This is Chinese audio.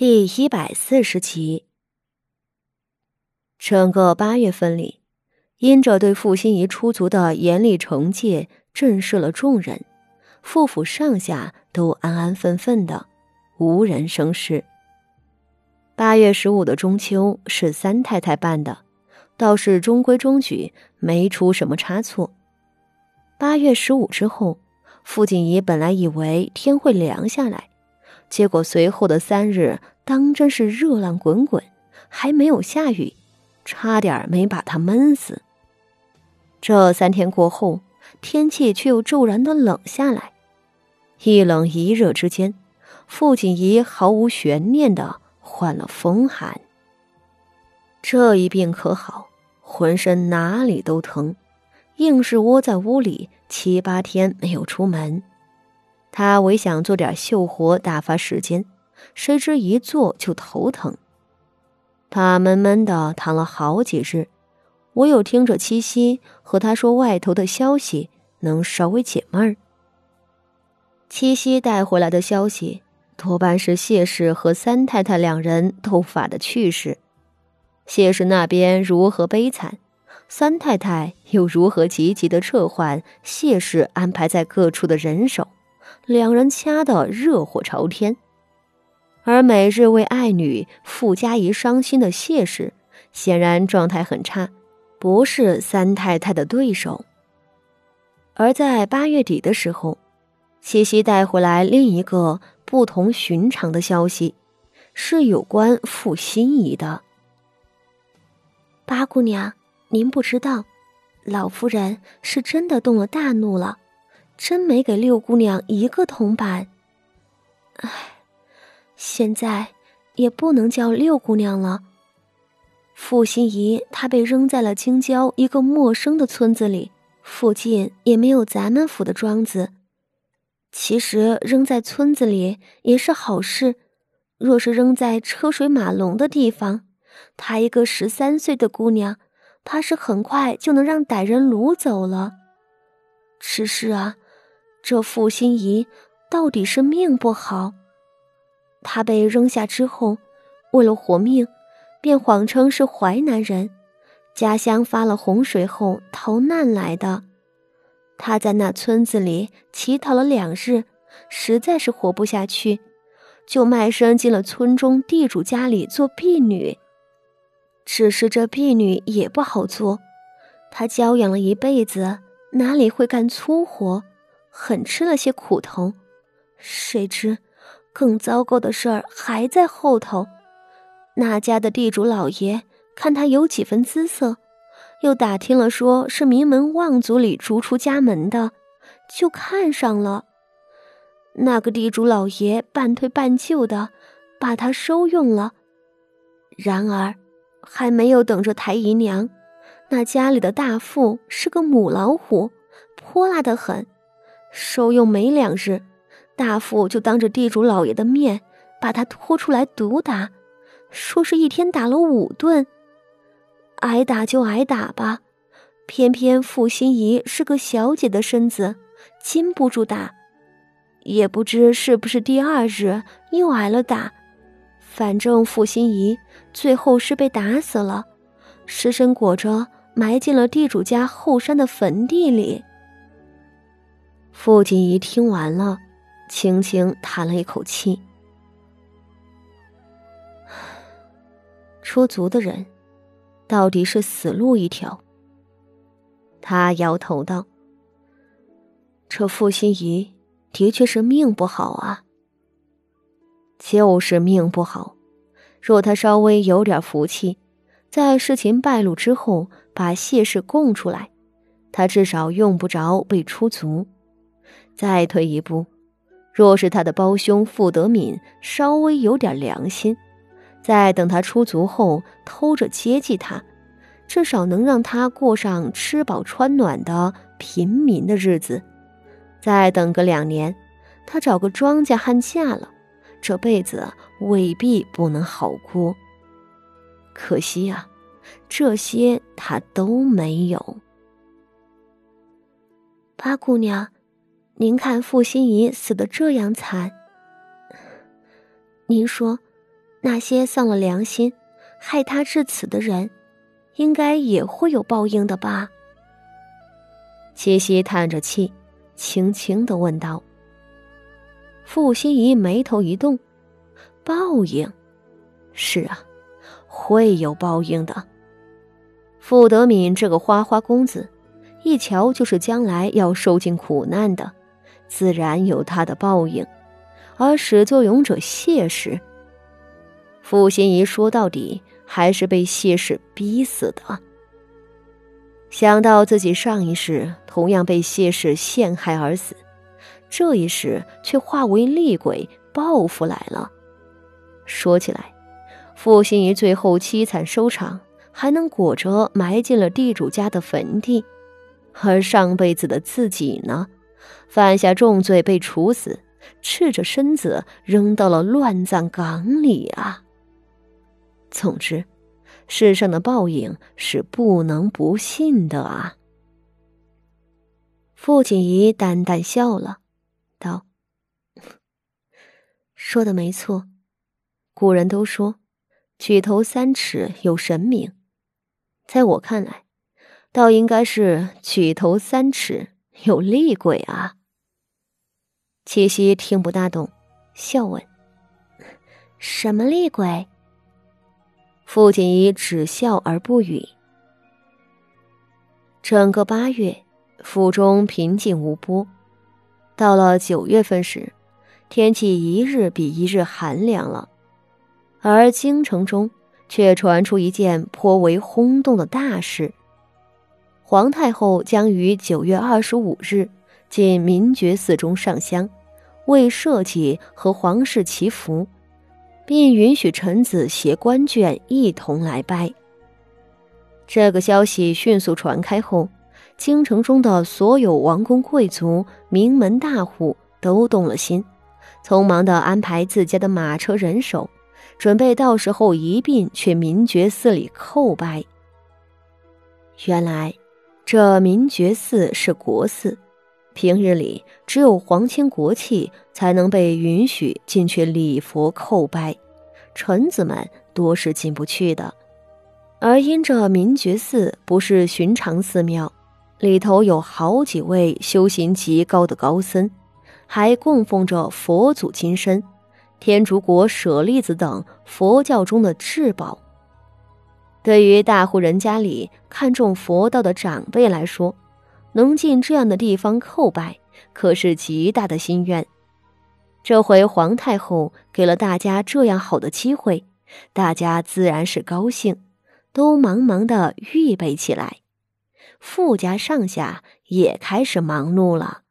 第一百四十集。整个八月份里，因着对傅心怡出族的严厉惩戒，震慑了众人，傅府上下都安安分分的，无人生事。八月十五的中秋是三太太办的，倒是中规中矩，没出什么差错。八月十五之后，傅锦仪本来以为天会凉下来。结果随后的三日，当真是热浪滚滚，还没有下雨，差点没把他闷死。这三天过后，天气却又骤然的冷下来，一冷一热之间，傅锦仪毫无悬念的患了风寒。这一病可好，浑身哪里都疼，硬是窝在屋里七八天没有出门。他唯想做点秀活打发时间，谁知一做就头疼。他闷闷的躺了好几日，唯有听着七夕和他说外头的消息，能稍微解闷儿。七夕带回来的消息，多半是谢氏和三太太两人斗法的趣事。谢氏那边如何悲惨，三太太又如何积极的撤换谢氏安排在各处的人手。两人掐得热火朝天，而每日为爱女傅家怡伤心的谢氏，显然状态很差，不是三太太的对手。而在八月底的时候，七夕带回来另一个不同寻常的消息，是有关傅心怡的。八姑娘，您不知道，老夫人是真的动了大怒了。真没给六姑娘一个铜板。唉，现在也不能叫六姑娘了。傅心怡她被扔在了京郊一个陌生的村子里，附近也没有咱们府的庄子。其实扔在村子里也是好事，若是扔在车水马龙的地方，她一个十三岁的姑娘，怕是很快就能让歹人掳走了。只是啊。这傅心怡到底是命不好。他被扔下之后，为了活命，便谎称是淮南人，家乡发了洪水后逃难来的。他在那村子里乞讨了两日，实在是活不下去，就卖身进了村中地主家里做婢女。只是这婢女也不好做，她娇养了一辈子，哪里会干粗活？很吃了些苦头，谁知更糟糕的事儿还在后头。那家的地主老爷看他有几分姿色，又打听了说是名门望族里逐出家门的，就看上了。那个地主老爷半推半就的把他收用了。然而还没有等着抬姨娘，那家里的大妇是个母老虎，泼辣的很。收用没两日，大富就当着地主老爷的面把他拖出来毒打，说是一天打了五顿。挨打就挨打吧，偏偏傅心怡是个小姐的身子，禁不住打。也不知是不是第二日又挨了打，反正傅心怡最后是被打死了，尸身裹着埋进了地主家后山的坟地里。傅锦仪听完了，轻轻叹了一口气。出族的人，到底是死路一条。他摇头道：“这傅心怡的确是命不好啊，就是命不好。若他稍微有点福气，在事情败露之后把谢氏供出来，他至少用不着被出族。”再退一步，若是他的胞兄傅德敏稍微有点良心，再等他出族后偷着接济他，至少能让他过上吃饱穿暖的平民的日子。再等个两年，他找个庄稼汉嫁了，这辈子未必不能好过。可惜呀，这些他都没有。八姑娘。您看傅心怡死的这样惨，您说，那些丧了良心、害他至此的人，应该也会有报应的吧？七夕叹着气，轻轻的问道。傅心怡眉头一动：“报应？是啊，会有报应的。傅德敏这个花花公子，一瞧就是将来要受尽苦难的，自然有他的报应。而始作俑者谢氏，傅心怡说到底还是被谢氏逼死的。想到自己上一世同样被谢氏陷害而死。”这一世却化为厉鬼报复来了。说起来，傅心怡最后凄惨收场，还能裹着埋进了地主家的坟地；而上辈子的自己呢，犯下重罪被处死，赤着身子扔到了乱葬岗里啊。总之，世上的报应是不能不信的啊。傅锦仪淡淡笑了。道：“ 说的没错，古人都说‘举头三尺有神明’，在我看来，倒应该是‘举头三尺有厉鬼’啊。”七夕听不大懂，笑问：“什么厉鬼？”傅锦仪只笑而不语。整个八月，府中平静无波。到了九月份时，天气一日比一日寒凉了，而京城中却传出一件颇为轰动的大事：皇太后将于九月二十五日进明觉寺中上香，为社稷和皇室祈福，并允许臣子携官眷一同来拜。这个消息迅速传开后。京城中的所有王公贵族、名门大户都动了心，匆忙的安排自家的马车人手，准备到时候一并去明觉寺里叩拜。原来，这明觉寺是国寺，平日里只有皇亲国戚才能被允许进去礼佛叩拜，臣子们多是进不去的。而因这明觉寺不是寻常寺庙。里头有好几位修行极高的高僧，还供奉着佛祖金身、天竺国舍利子等佛教中的至宝。对于大户人家里看重佛道的长辈来说，能进这样的地方叩拜，可是极大的心愿。这回皇太后给了大家这样好的机会，大家自然是高兴，都忙忙的预备起来。富家上下也开始忙碌了。